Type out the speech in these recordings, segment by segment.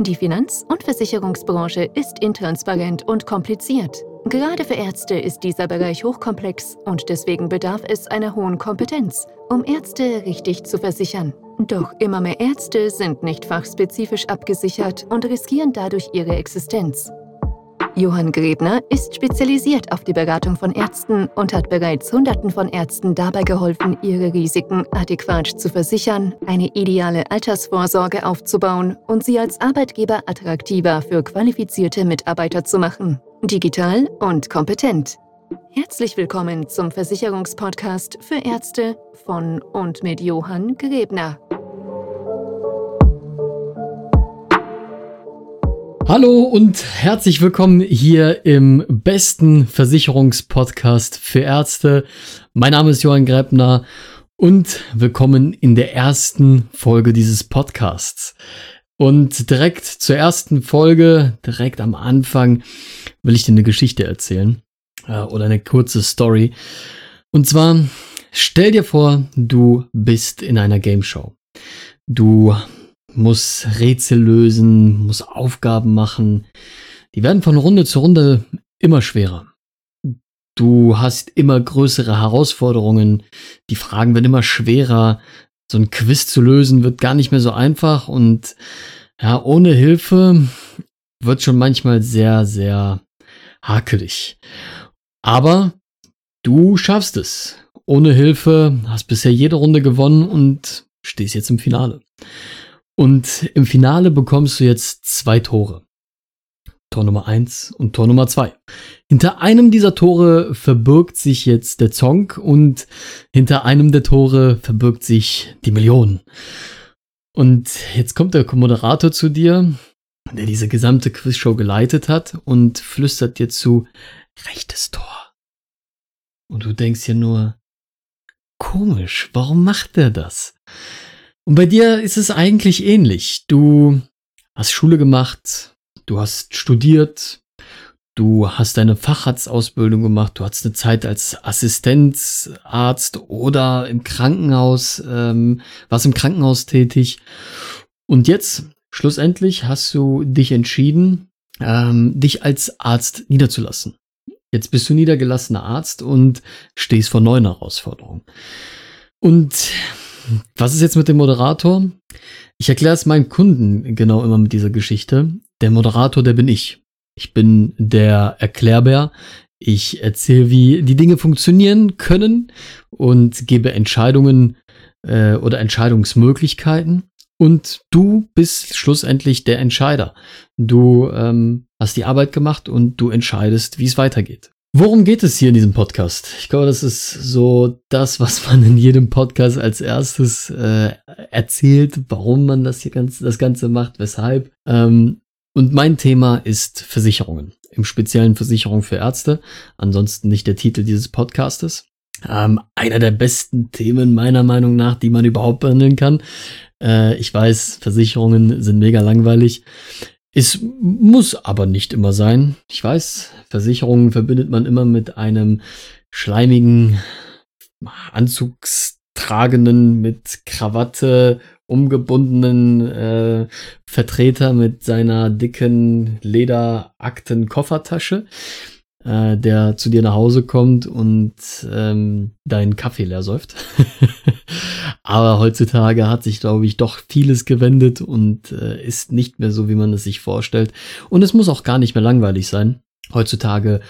Die Finanz- und Versicherungsbranche ist intransparent und kompliziert. Gerade für Ärzte ist dieser Bereich hochkomplex und deswegen bedarf es einer hohen Kompetenz, um Ärzte richtig zu versichern. Doch immer mehr Ärzte sind nicht fachspezifisch abgesichert und riskieren dadurch ihre Existenz. Johann Grebner ist spezialisiert auf die Beratung von Ärzten und hat bereits Hunderten von Ärzten dabei geholfen, ihre Risiken adäquat zu versichern, eine ideale Altersvorsorge aufzubauen und sie als Arbeitgeber attraktiver für qualifizierte Mitarbeiter zu machen. Digital und kompetent. Herzlich willkommen zum Versicherungspodcast für Ärzte von und mit Johann Grebner. Hallo und herzlich willkommen hier im besten Versicherungspodcast für Ärzte. Mein Name ist Johann Gräbner und willkommen in der ersten Folge dieses Podcasts. Und direkt zur ersten Folge, direkt am Anfang, will ich dir eine Geschichte erzählen äh, oder eine kurze Story. Und zwar, stell dir vor, du bist in einer Game Show. Du muss Rätsel lösen, muss Aufgaben machen. Die werden von Runde zu Runde immer schwerer. Du hast immer größere Herausforderungen. Die Fragen werden immer schwerer. So ein Quiz zu lösen wird gar nicht mehr so einfach und ja, ohne Hilfe wird schon manchmal sehr, sehr hakelig. Aber du schaffst es. Ohne Hilfe hast bisher jede Runde gewonnen und stehst jetzt im Finale. Und im Finale bekommst du jetzt zwei Tore. Tor Nummer eins und Tor Nummer zwei. Hinter einem dieser Tore verbirgt sich jetzt der Zong und hinter einem der Tore verbirgt sich die Million. Und jetzt kommt der Moderator zu dir, der diese gesamte Quizshow geleitet hat und flüstert dir zu, rechtes Tor. Und du denkst dir nur, komisch, warum macht er das? Und bei dir ist es eigentlich ähnlich. Du hast Schule gemacht, du hast studiert, du hast deine Facharztausbildung gemacht, du hast eine Zeit als Assistenzarzt oder im Krankenhaus, ähm, warst im Krankenhaus tätig. Und jetzt, schlussendlich, hast du dich entschieden, ähm, dich als Arzt niederzulassen. Jetzt bist du niedergelassener Arzt und stehst vor neuen Herausforderungen. Und was ist jetzt mit dem Moderator? Ich erkläre es meinen Kunden genau immer mit dieser Geschichte. Der Moderator, der bin ich. Ich bin der Erklärbär. Ich erzähle, wie die Dinge funktionieren können und gebe Entscheidungen äh, oder Entscheidungsmöglichkeiten. Und du bist schlussendlich der Entscheider. Du ähm, hast die Arbeit gemacht und du entscheidest, wie es weitergeht. Worum geht es hier in diesem Podcast? Ich glaube, das ist so das, was man in jedem Podcast als erstes äh, erzählt, warum man das hier ganz, das Ganze macht, weshalb. Ähm, und mein Thema ist Versicherungen. Im speziellen Versicherung für Ärzte. Ansonsten nicht der Titel dieses Podcastes. Ähm, einer der besten Themen meiner Meinung nach, die man überhaupt behandeln kann. Äh, ich weiß, Versicherungen sind mega langweilig. Es muss aber nicht immer sein. Ich weiß, Versicherungen verbindet man immer mit einem schleimigen, anzugstragenden, mit Krawatte umgebundenen äh, Vertreter mit seiner dicken Lederakten-Koffertasche äh, der zu dir nach Hause kommt und ähm, deinen Kaffee leer säuft. Aber heutzutage hat sich, glaube ich, doch vieles gewendet und äh, ist nicht mehr so, wie man es sich vorstellt. Und es muss auch gar nicht mehr langweilig sein. Heutzutage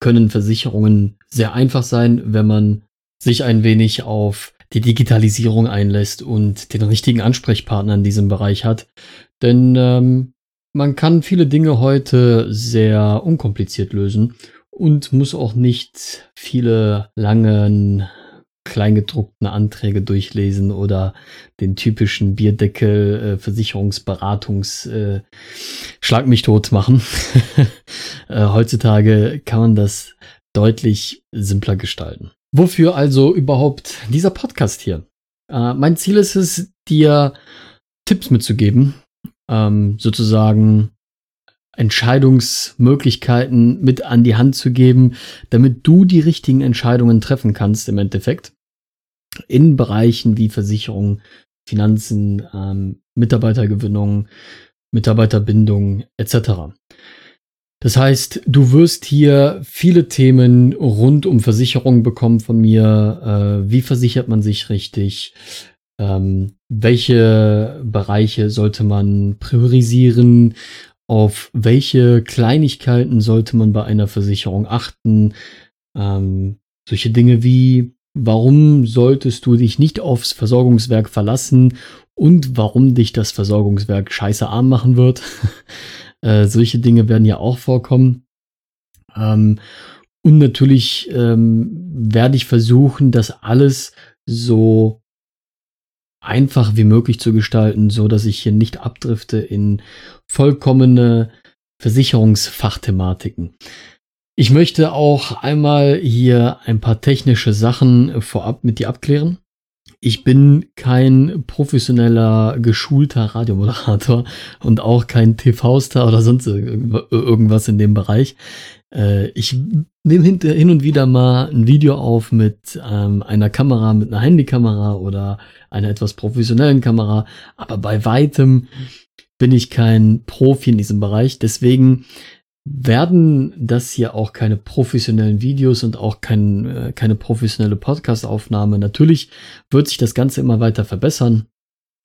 können Versicherungen sehr einfach sein, wenn man sich ein wenig auf die Digitalisierung einlässt und den richtigen Ansprechpartner in diesem Bereich hat. Denn ähm, man kann viele Dinge heute sehr unkompliziert lösen und muss auch nicht viele langen kleingedruckten Anträge durchlesen oder den typischen Bierdeckel äh, Versicherungsberatungs äh, Schlag mich tot machen. äh, heutzutage kann man das deutlich simpler gestalten. Wofür also überhaupt dieser Podcast hier? Äh, mein Ziel ist es, dir Tipps mitzugeben, ähm, sozusagen Entscheidungsmöglichkeiten mit an die Hand zu geben, damit du die richtigen Entscheidungen treffen kannst im Endeffekt. In Bereichen wie Versicherung, Finanzen, ähm, Mitarbeitergewinnung, Mitarbeiterbindung etc. Das heißt, du wirst hier viele Themen rund um Versicherung bekommen von mir. Äh, wie versichert man sich richtig? Ähm, welche Bereiche sollte man priorisieren? Auf welche Kleinigkeiten sollte man bei einer Versicherung achten? Ähm, solche Dinge wie, warum solltest du dich nicht aufs Versorgungswerk verlassen und warum dich das Versorgungswerk scheiße arm machen wird. äh, solche Dinge werden ja auch vorkommen. Ähm, und natürlich ähm, werde ich versuchen, das alles so einfach wie möglich zu gestalten, so dass ich hier nicht abdrifte in vollkommene Versicherungsfachthematiken. Ich möchte auch einmal hier ein paar technische Sachen vorab mit dir abklären. Ich bin kein professioneller, geschulter Radiomoderator und auch kein TV-Star oder sonst irgendwas in dem Bereich. Äh, ich nehme hin und wieder mal ein Video auf mit ähm, einer Kamera, mit einer Handykamera oder einer etwas professionellen Kamera, aber bei weitem bin ich kein Profi in diesem Bereich. Deswegen werden das hier auch keine professionellen Videos und auch kein, äh, keine professionelle Podcast-Aufnahme. Natürlich wird sich das Ganze immer weiter verbessern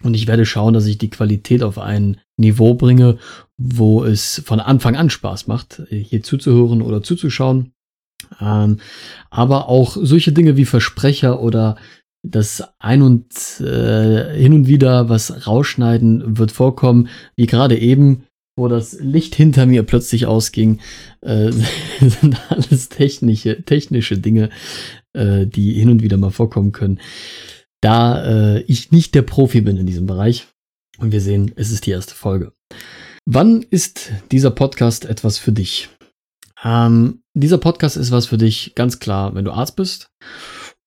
und ich werde schauen, dass ich die Qualität auf ein Niveau bringe, wo es von Anfang an Spaß macht, hier zuzuhören oder zuzuschauen. Ähm, aber auch solche Dinge wie Versprecher oder das ein und äh, hin und wieder was rausschneiden wird vorkommen, wie gerade eben wo das Licht hinter mir plötzlich ausging, äh, sind alles technische, technische Dinge, äh, die hin und wieder mal vorkommen können. Da äh, ich nicht der Profi bin in diesem Bereich und wir sehen, es ist die erste Folge. Wann ist dieser Podcast etwas für dich? Ähm, dieser Podcast ist was für dich, ganz klar, wenn du Arzt bist.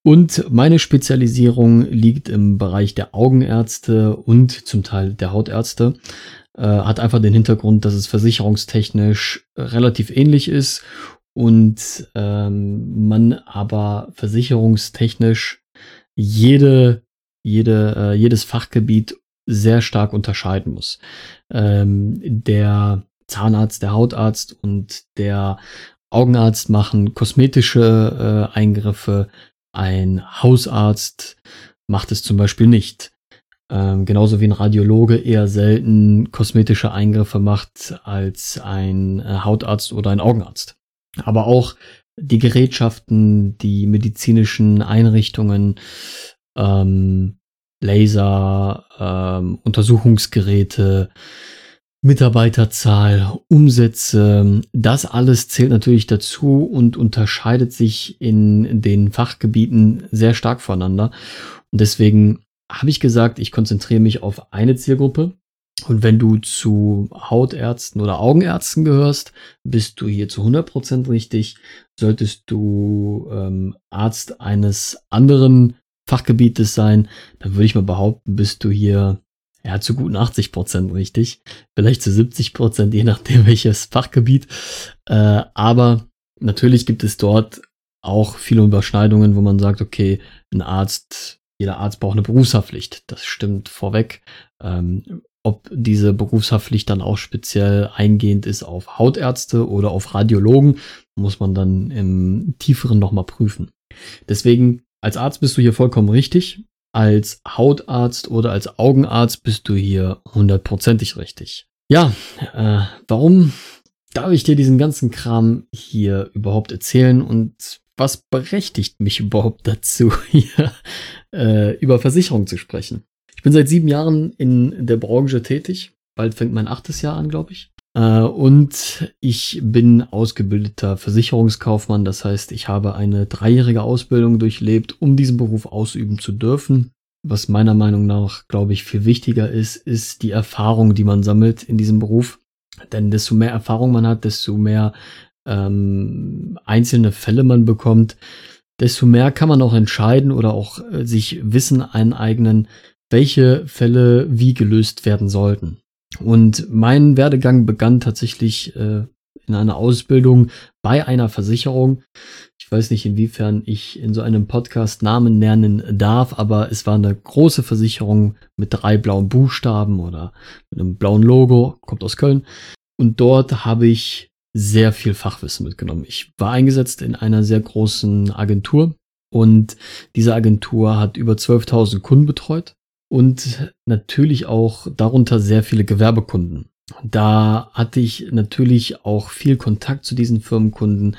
Und meine Spezialisierung liegt im Bereich der Augenärzte und zum Teil der Hautärzte. Äh, hat einfach den Hintergrund, dass es versicherungstechnisch relativ ähnlich ist und ähm, man aber versicherungstechnisch jede, jede, äh, jedes Fachgebiet sehr stark unterscheiden muss. Ähm, der Zahnarzt, der Hautarzt und der Augenarzt machen kosmetische äh, Eingriffe. Ein Hausarzt macht es zum Beispiel nicht. Ähm, genauso wie ein Radiologe eher selten kosmetische Eingriffe macht als ein äh, Hautarzt oder ein Augenarzt. Aber auch die Gerätschaften, die medizinischen Einrichtungen, ähm, Laser, ähm, Untersuchungsgeräte, Mitarbeiterzahl, Umsätze, das alles zählt natürlich dazu und unterscheidet sich in den Fachgebieten sehr stark voneinander. Und deswegen habe ich gesagt, ich konzentriere mich auf eine Zielgruppe. Und wenn du zu Hautärzten oder Augenärzten gehörst, bist du hier zu 100% richtig. Solltest du ähm, Arzt eines anderen Fachgebietes sein, dann würde ich mal behaupten, bist du hier ja, zu guten 80% richtig. Vielleicht zu 70% je nachdem welches Fachgebiet. Äh, aber natürlich gibt es dort auch viele Überschneidungen, wo man sagt, okay, ein Arzt jeder Arzt braucht eine Berufshaftpflicht. Das stimmt vorweg. Ähm, ob diese Berufshaftpflicht dann auch speziell eingehend ist auf Hautärzte oder auf Radiologen, muss man dann im tieferen nochmal prüfen. Deswegen, als Arzt bist du hier vollkommen richtig. Als Hautarzt oder als Augenarzt bist du hier hundertprozentig richtig. Ja, äh, warum darf ich dir diesen ganzen Kram hier überhaupt erzählen und was berechtigt mich überhaupt dazu, hier äh, über Versicherung zu sprechen? Ich bin seit sieben Jahren in der Branche tätig. Bald fängt mein achtes Jahr an, glaube ich. Äh, und ich bin ausgebildeter Versicherungskaufmann. Das heißt, ich habe eine dreijährige Ausbildung durchlebt, um diesen Beruf ausüben zu dürfen. Was meiner Meinung nach, glaube ich, viel wichtiger ist, ist die Erfahrung, die man sammelt in diesem Beruf. Denn desto mehr Erfahrung man hat, desto mehr ähm, einzelne Fälle man bekommt, desto mehr kann man auch entscheiden oder auch äh, sich Wissen aneignen, welche Fälle wie gelöst werden sollten. Und mein Werdegang begann tatsächlich äh, in einer Ausbildung bei einer Versicherung. Ich weiß nicht, inwiefern ich in so einem Podcast Namen nennen darf, aber es war eine große Versicherung mit drei blauen Buchstaben oder mit einem blauen Logo, kommt aus Köln. Und dort habe ich sehr viel Fachwissen mitgenommen. Ich war eingesetzt in einer sehr großen Agentur und diese Agentur hat über 12.000 Kunden betreut und natürlich auch darunter sehr viele Gewerbekunden. Da hatte ich natürlich auch viel Kontakt zu diesen Firmenkunden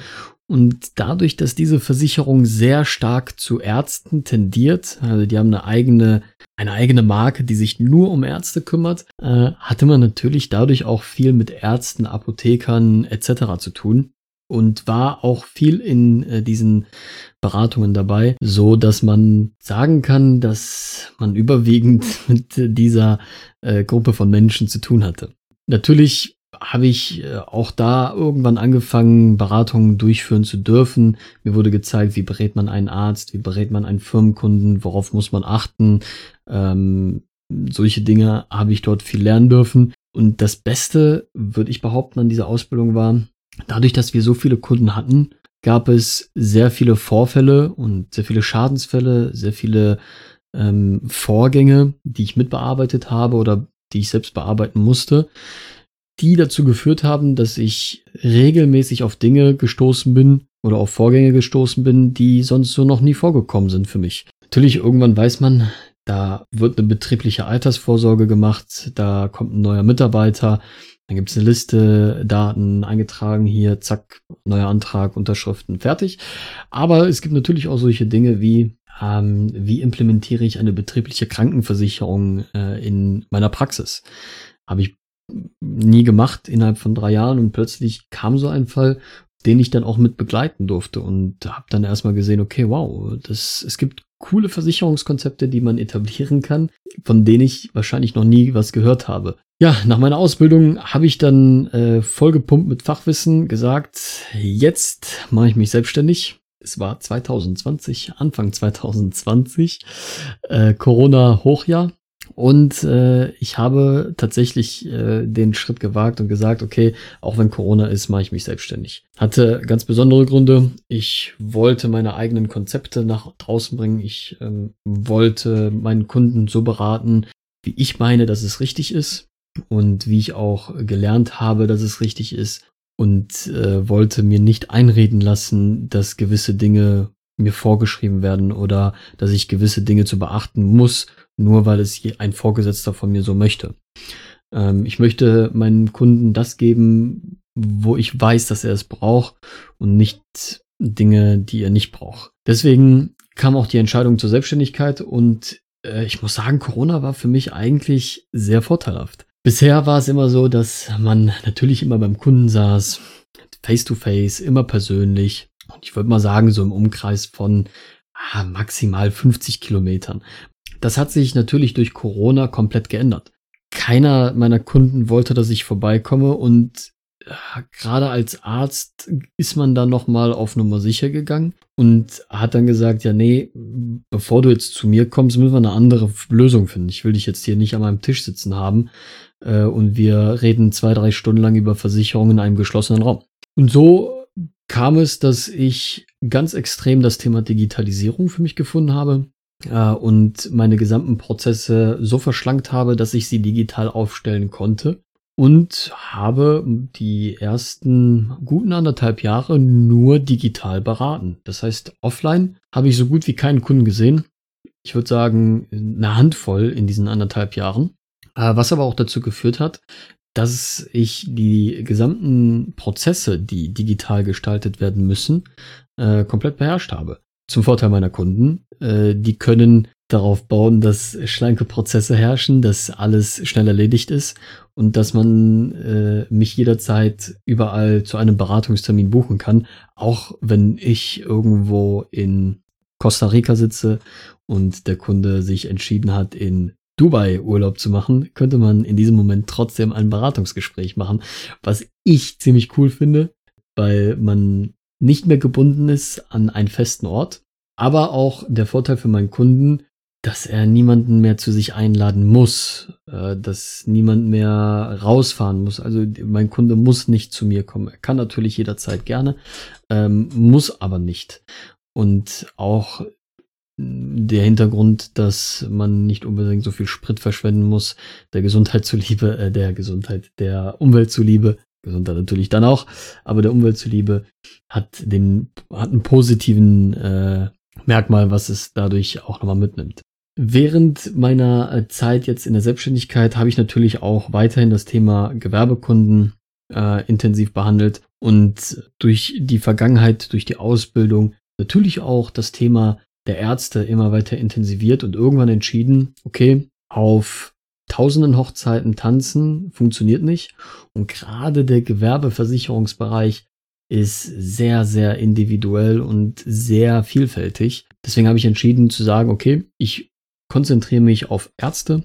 und dadurch, dass diese Versicherung sehr stark zu Ärzten tendiert, also die haben eine eigene, eine eigene Marke, die sich nur um Ärzte kümmert, äh, hatte man natürlich dadurch auch viel mit Ärzten, Apothekern etc. zu tun und war auch viel in äh, diesen Beratungen dabei, so dass man sagen kann, dass man überwiegend mit dieser äh, Gruppe von Menschen zu tun hatte. Natürlich habe ich äh, auch da irgendwann angefangen, Beratungen durchführen zu dürfen. Mir wurde gezeigt, wie berät man einen Arzt, wie berät man einen Firmenkunden, worauf muss man achten. Ähm, solche Dinge habe ich dort viel lernen dürfen. Und das Beste, würde ich behaupten, an dieser Ausbildung war, dadurch, dass wir so viele Kunden hatten, gab es sehr viele Vorfälle und sehr viele Schadensfälle, sehr viele ähm, Vorgänge, die ich mitbearbeitet habe oder die ich selbst bearbeiten musste, die dazu geführt haben, dass ich regelmäßig auf Dinge gestoßen bin oder auf Vorgänge gestoßen bin, die sonst so noch nie vorgekommen sind für mich. Natürlich, irgendwann weiß man, da wird eine betriebliche Altersvorsorge gemacht, da kommt ein neuer Mitarbeiter, dann gibt es eine Liste, Daten eingetragen, hier, zack, neuer Antrag, Unterschriften, fertig. Aber es gibt natürlich auch solche Dinge wie, ähm, wie implementiere ich eine betriebliche Krankenversicherung äh, in meiner Praxis? Habe ich nie gemacht innerhalb von drei Jahren und plötzlich kam so ein Fall, den ich dann auch mit begleiten durfte und habe dann erstmal gesehen, okay, wow, das, es gibt coole Versicherungskonzepte, die man etablieren kann, von denen ich wahrscheinlich noch nie was gehört habe. Ja, nach meiner Ausbildung habe ich dann äh, vollgepumpt mit Fachwissen gesagt, jetzt mache ich mich selbstständig. Es war 2020, Anfang 2020, äh, Corona-Hochjahr. Und äh, ich habe tatsächlich äh, den Schritt gewagt und gesagt, okay, auch wenn Corona ist, mache ich mich selbstständig. Hatte ganz besondere Gründe. Ich wollte meine eigenen Konzepte nach draußen bringen. Ich ähm, wollte meinen Kunden so beraten, wie ich meine, dass es richtig ist und wie ich auch gelernt habe, dass es richtig ist und äh, wollte mir nicht einreden lassen, dass gewisse Dinge mir vorgeschrieben werden oder dass ich gewisse Dinge zu beachten muss, nur weil es ein Vorgesetzter von mir so möchte. Ähm, ich möchte meinen Kunden das geben, wo ich weiß, dass er es braucht und nicht Dinge, die er nicht braucht. Deswegen kam auch die Entscheidung zur Selbstständigkeit und äh, ich muss sagen, Corona war für mich eigentlich sehr vorteilhaft. Bisher war es immer so, dass man natürlich immer beim Kunden saß, face to face, immer persönlich. Und ich würde mal sagen, so im Umkreis von ah, maximal 50 Kilometern. Das hat sich natürlich durch Corona komplett geändert. Keiner meiner Kunden wollte, dass ich vorbeikomme und gerade als Arzt ist man dann noch mal auf Nummer sicher gegangen und hat dann gesagt, ja nee, bevor du jetzt zu mir kommst, müssen wir eine andere Lösung finden. Ich will dich jetzt hier nicht an meinem Tisch sitzen haben äh, und wir reden zwei, drei Stunden lang über Versicherungen in einem geschlossenen Raum. Und so kam es, dass ich ganz extrem das Thema Digitalisierung für mich gefunden habe äh, und meine gesamten Prozesse so verschlankt habe, dass ich sie digital aufstellen konnte und habe die ersten guten anderthalb Jahre nur digital beraten. Das heißt, offline habe ich so gut wie keinen Kunden gesehen. Ich würde sagen, eine Handvoll in diesen anderthalb Jahren. Äh, was aber auch dazu geführt hat, dass ich die gesamten Prozesse, die digital gestaltet werden müssen, äh, komplett beherrscht habe. Zum Vorteil meiner Kunden. Äh, die können darauf bauen, dass schlanke Prozesse herrschen, dass alles schnell erledigt ist und dass man äh, mich jederzeit überall zu einem Beratungstermin buchen kann, auch wenn ich irgendwo in Costa Rica sitze und der Kunde sich entschieden hat, in Dubai Urlaub zu machen, könnte man in diesem Moment trotzdem ein Beratungsgespräch machen, was ich ziemlich cool finde, weil man nicht mehr gebunden ist an einen festen Ort, aber auch der Vorteil für meinen Kunden, dass er niemanden mehr zu sich einladen muss, äh, dass niemand mehr rausfahren muss. Also mein Kunde muss nicht zu mir kommen. Er kann natürlich jederzeit gerne, ähm, muss aber nicht. Und auch der Hintergrund, dass man nicht unbedingt so viel Sprit verschwenden muss, der Gesundheit zuliebe, äh, der Gesundheit, der Umwelt zuliebe, Gesundheit natürlich dann auch, aber der Umwelt zuliebe hat den, hat einen positiven äh, Merkmal, was es dadurch auch nochmal mitnimmt. Während meiner äh, Zeit jetzt in der Selbstständigkeit habe ich natürlich auch weiterhin das Thema Gewerbekunden äh, intensiv behandelt und durch die Vergangenheit, durch die Ausbildung natürlich auch das Thema der Ärzte immer weiter intensiviert und irgendwann entschieden, okay, auf tausenden Hochzeiten tanzen funktioniert nicht und gerade der Gewerbeversicherungsbereich ist sehr, sehr individuell und sehr vielfältig. Deswegen habe ich entschieden zu sagen, okay, ich konzentriere mich auf Ärzte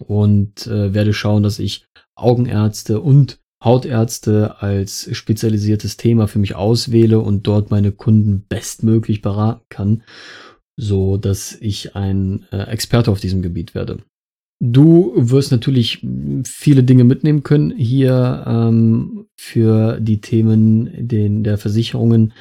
und äh, werde schauen, dass ich Augenärzte und Hautärzte als spezialisiertes Thema für mich auswähle und dort meine Kunden bestmöglich beraten kann, so dass ich ein äh, Experte auf diesem Gebiet werde. Du wirst natürlich viele Dinge mitnehmen können hier ähm, für die Themen den, der Versicherungen,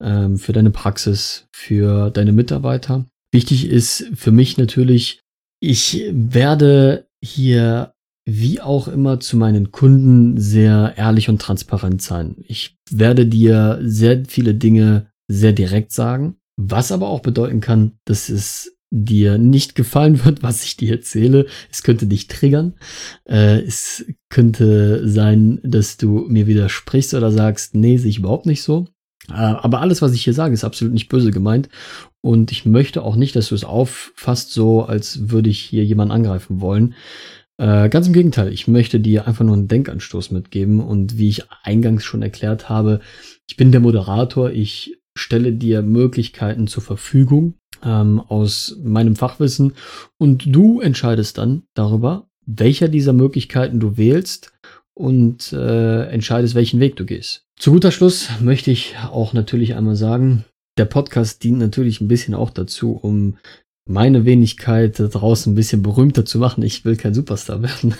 ähm, für deine Praxis, für deine Mitarbeiter. Wichtig ist für mich natürlich, ich werde hier wie auch immer zu meinen Kunden sehr ehrlich und transparent sein. Ich werde dir sehr viele Dinge sehr direkt sagen, was aber auch bedeuten kann, dass es dir nicht gefallen wird, was ich dir erzähle. Es könnte dich triggern. Äh, es könnte sein, dass du mir widersprichst oder sagst, nee, sehe ich überhaupt nicht so. Äh, aber alles, was ich hier sage, ist absolut nicht böse gemeint. Und ich möchte auch nicht, dass du es auffasst, so als würde ich hier jemanden angreifen wollen. Äh, ganz im Gegenteil, ich möchte dir einfach nur einen Denkanstoß mitgeben. Und wie ich eingangs schon erklärt habe, ich bin der Moderator. Ich stelle dir Möglichkeiten zur Verfügung ähm, aus meinem Fachwissen und du entscheidest dann darüber, welcher dieser Möglichkeiten du wählst und äh, entscheidest, welchen Weg du gehst. Zu guter Schluss möchte ich auch natürlich einmal sagen, der Podcast dient natürlich ein bisschen auch dazu, um meine Wenigkeit da draußen ein bisschen berühmter zu machen. Ich will kein Superstar werden.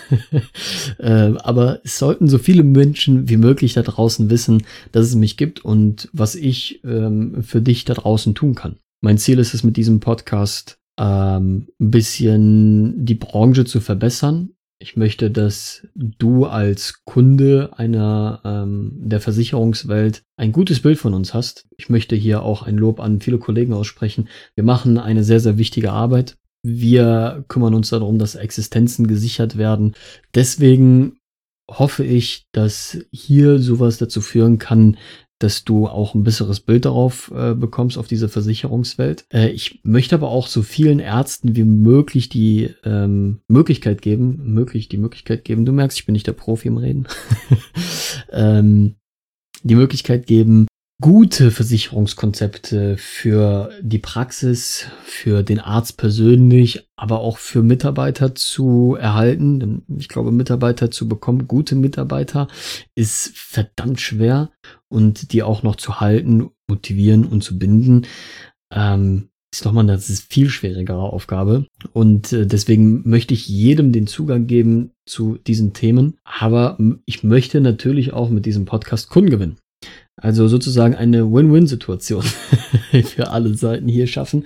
äh, aber es sollten so viele Menschen wie möglich da draußen wissen, dass es mich gibt und was ich ähm, für dich da draußen tun kann. Mein Ziel ist es mit diesem Podcast ähm, ein bisschen die Branche zu verbessern, ich möchte, dass du als Kunde einer ähm, der Versicherungswelt ein gutes Bild von uns hast. Ich möchte hier auch ein Lob an viele Kollegen aussprechen. Wir machen eine sehr, sehr wichtige Arbeit. Wir kümmern uns darum, dass Existenzen gesichert werden. Deswegen hoffe ich, dass hier sowas dazu führen kann, dass du auch ein besseres Bild darauf äh, bekommst, auf diese Versicherungswelt. Äh, ich möchte aber auch so vielen Ärzten wie möglich die ähm, Möglichkeit geben, möglich die Möglichkeit geben, du merkst, ich bin nicht der Profi im Reden, ähm, die Möglichkeit geben, gute Versicherungskonzepte für die Praxis, für den Arzt persönlich, aber auch für Mitarbeiter zu erhalten. Ich glaube, Mitarbeiter zu bekommen, gute Mitarbeiter, ist verdammt schwer und die auch noch zu halten, motivieren und zu binden. Ähm, ist nochmal eine viel schwierigere Aufgabe. Und äh, deswegen möchte ich jedem den Zugang geben zu diesen Themen. Aber ich möchte natürlich auch mit diesem Podcast Kunden gewinnen. Also sozusagen eine Win-Win-Situation für alle Seiten hier schaffen.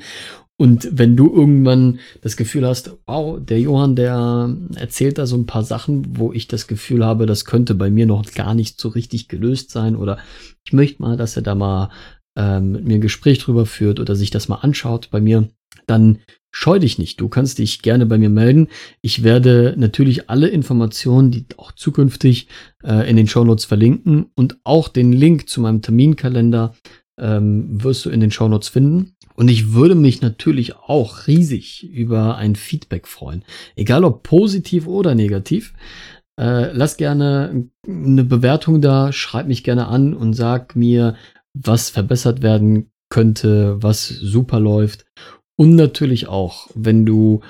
Und wenn du irgendwann das Gefühl hast, wow, der Johann, der erzählt da so ein paar Sachen, wo ich das Gefühl habe, das könnte bei mir noch gar nicht so richtig gelöst sein oder ich möchte mal, dass er da mal ähm, mit mir ein Gespräch drüber führt oder sich das mal anschaut bei mir, dann scheu dich nicht. Du kannst dich gerne bei mir melden. Ich werde natürlich alle Informationen, die auch zukünftig äh, in den Shownotes verlinken und auch den Link zu meinem Terminkalender ähm, wirst du in den Shownotes finden. Und ich würde mich natürlich auch riesig über ein Feedback freuen. Egal ob positiv oder negativ. Äh, lass gerne eine Bewertung da, schreib mich gerne an und sag mir, was verbessert werden könnte, was super läuft. Und natürlich auch, wenn du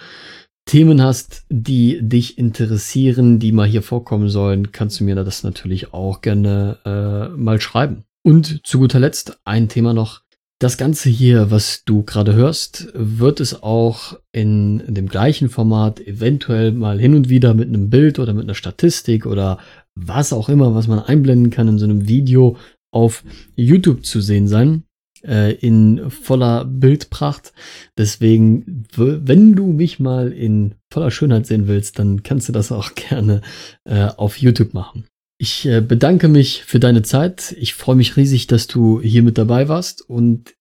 Themen hast, die dich interessieren, die mal hier vorkommen sollen, kannst du mir das natürlich auch gerne äh, mal schreiben. Und zu guter Letzt ein Thema noch. Das Ganze hier, was du gerade hörst, wird es auch in dem gleichen Format eventuell mal hin und wieder mit einem Bild oder mit einer Statistik oder was auch immer, was man einblenden kann in so einem Video auf YouTube zu sehen sein äh, in voller Bildpracht. Deswegen, wenn du mich mal in voller Schönheit sehen willst, dann kannst du das auch gerne äh, auf YouTube machen. Ich äh, bedanke mich für deine Zeit. Ich freue mich riesig, dass du hier mit dabei warst und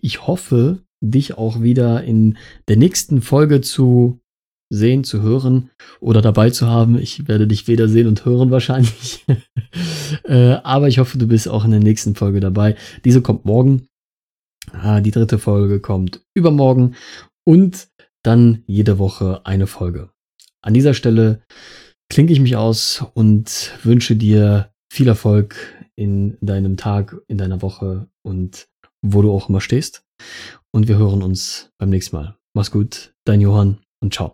ich hoffe, dich auch wieder in der nächsten Folge zu sehen, zu hören oder dabei zu haben. Ich werde dich weder sehen und hören wahrscheinlich. äh, aber ich hoffe, du bist auch in der nächsten Folge dabei. Diese kommt morgen. Ah, die dritte Folge kommt übermorgen und dann jede Woche eine Folge. An dieser Stelle klinke ich mich aus und wünsche dir viel Erfolg in deinem Tag, in deiner Woche und wo du auch immer stehst. Und wir hören uns beim nächsten Mal. Mach's gut, dein Johann und ciao.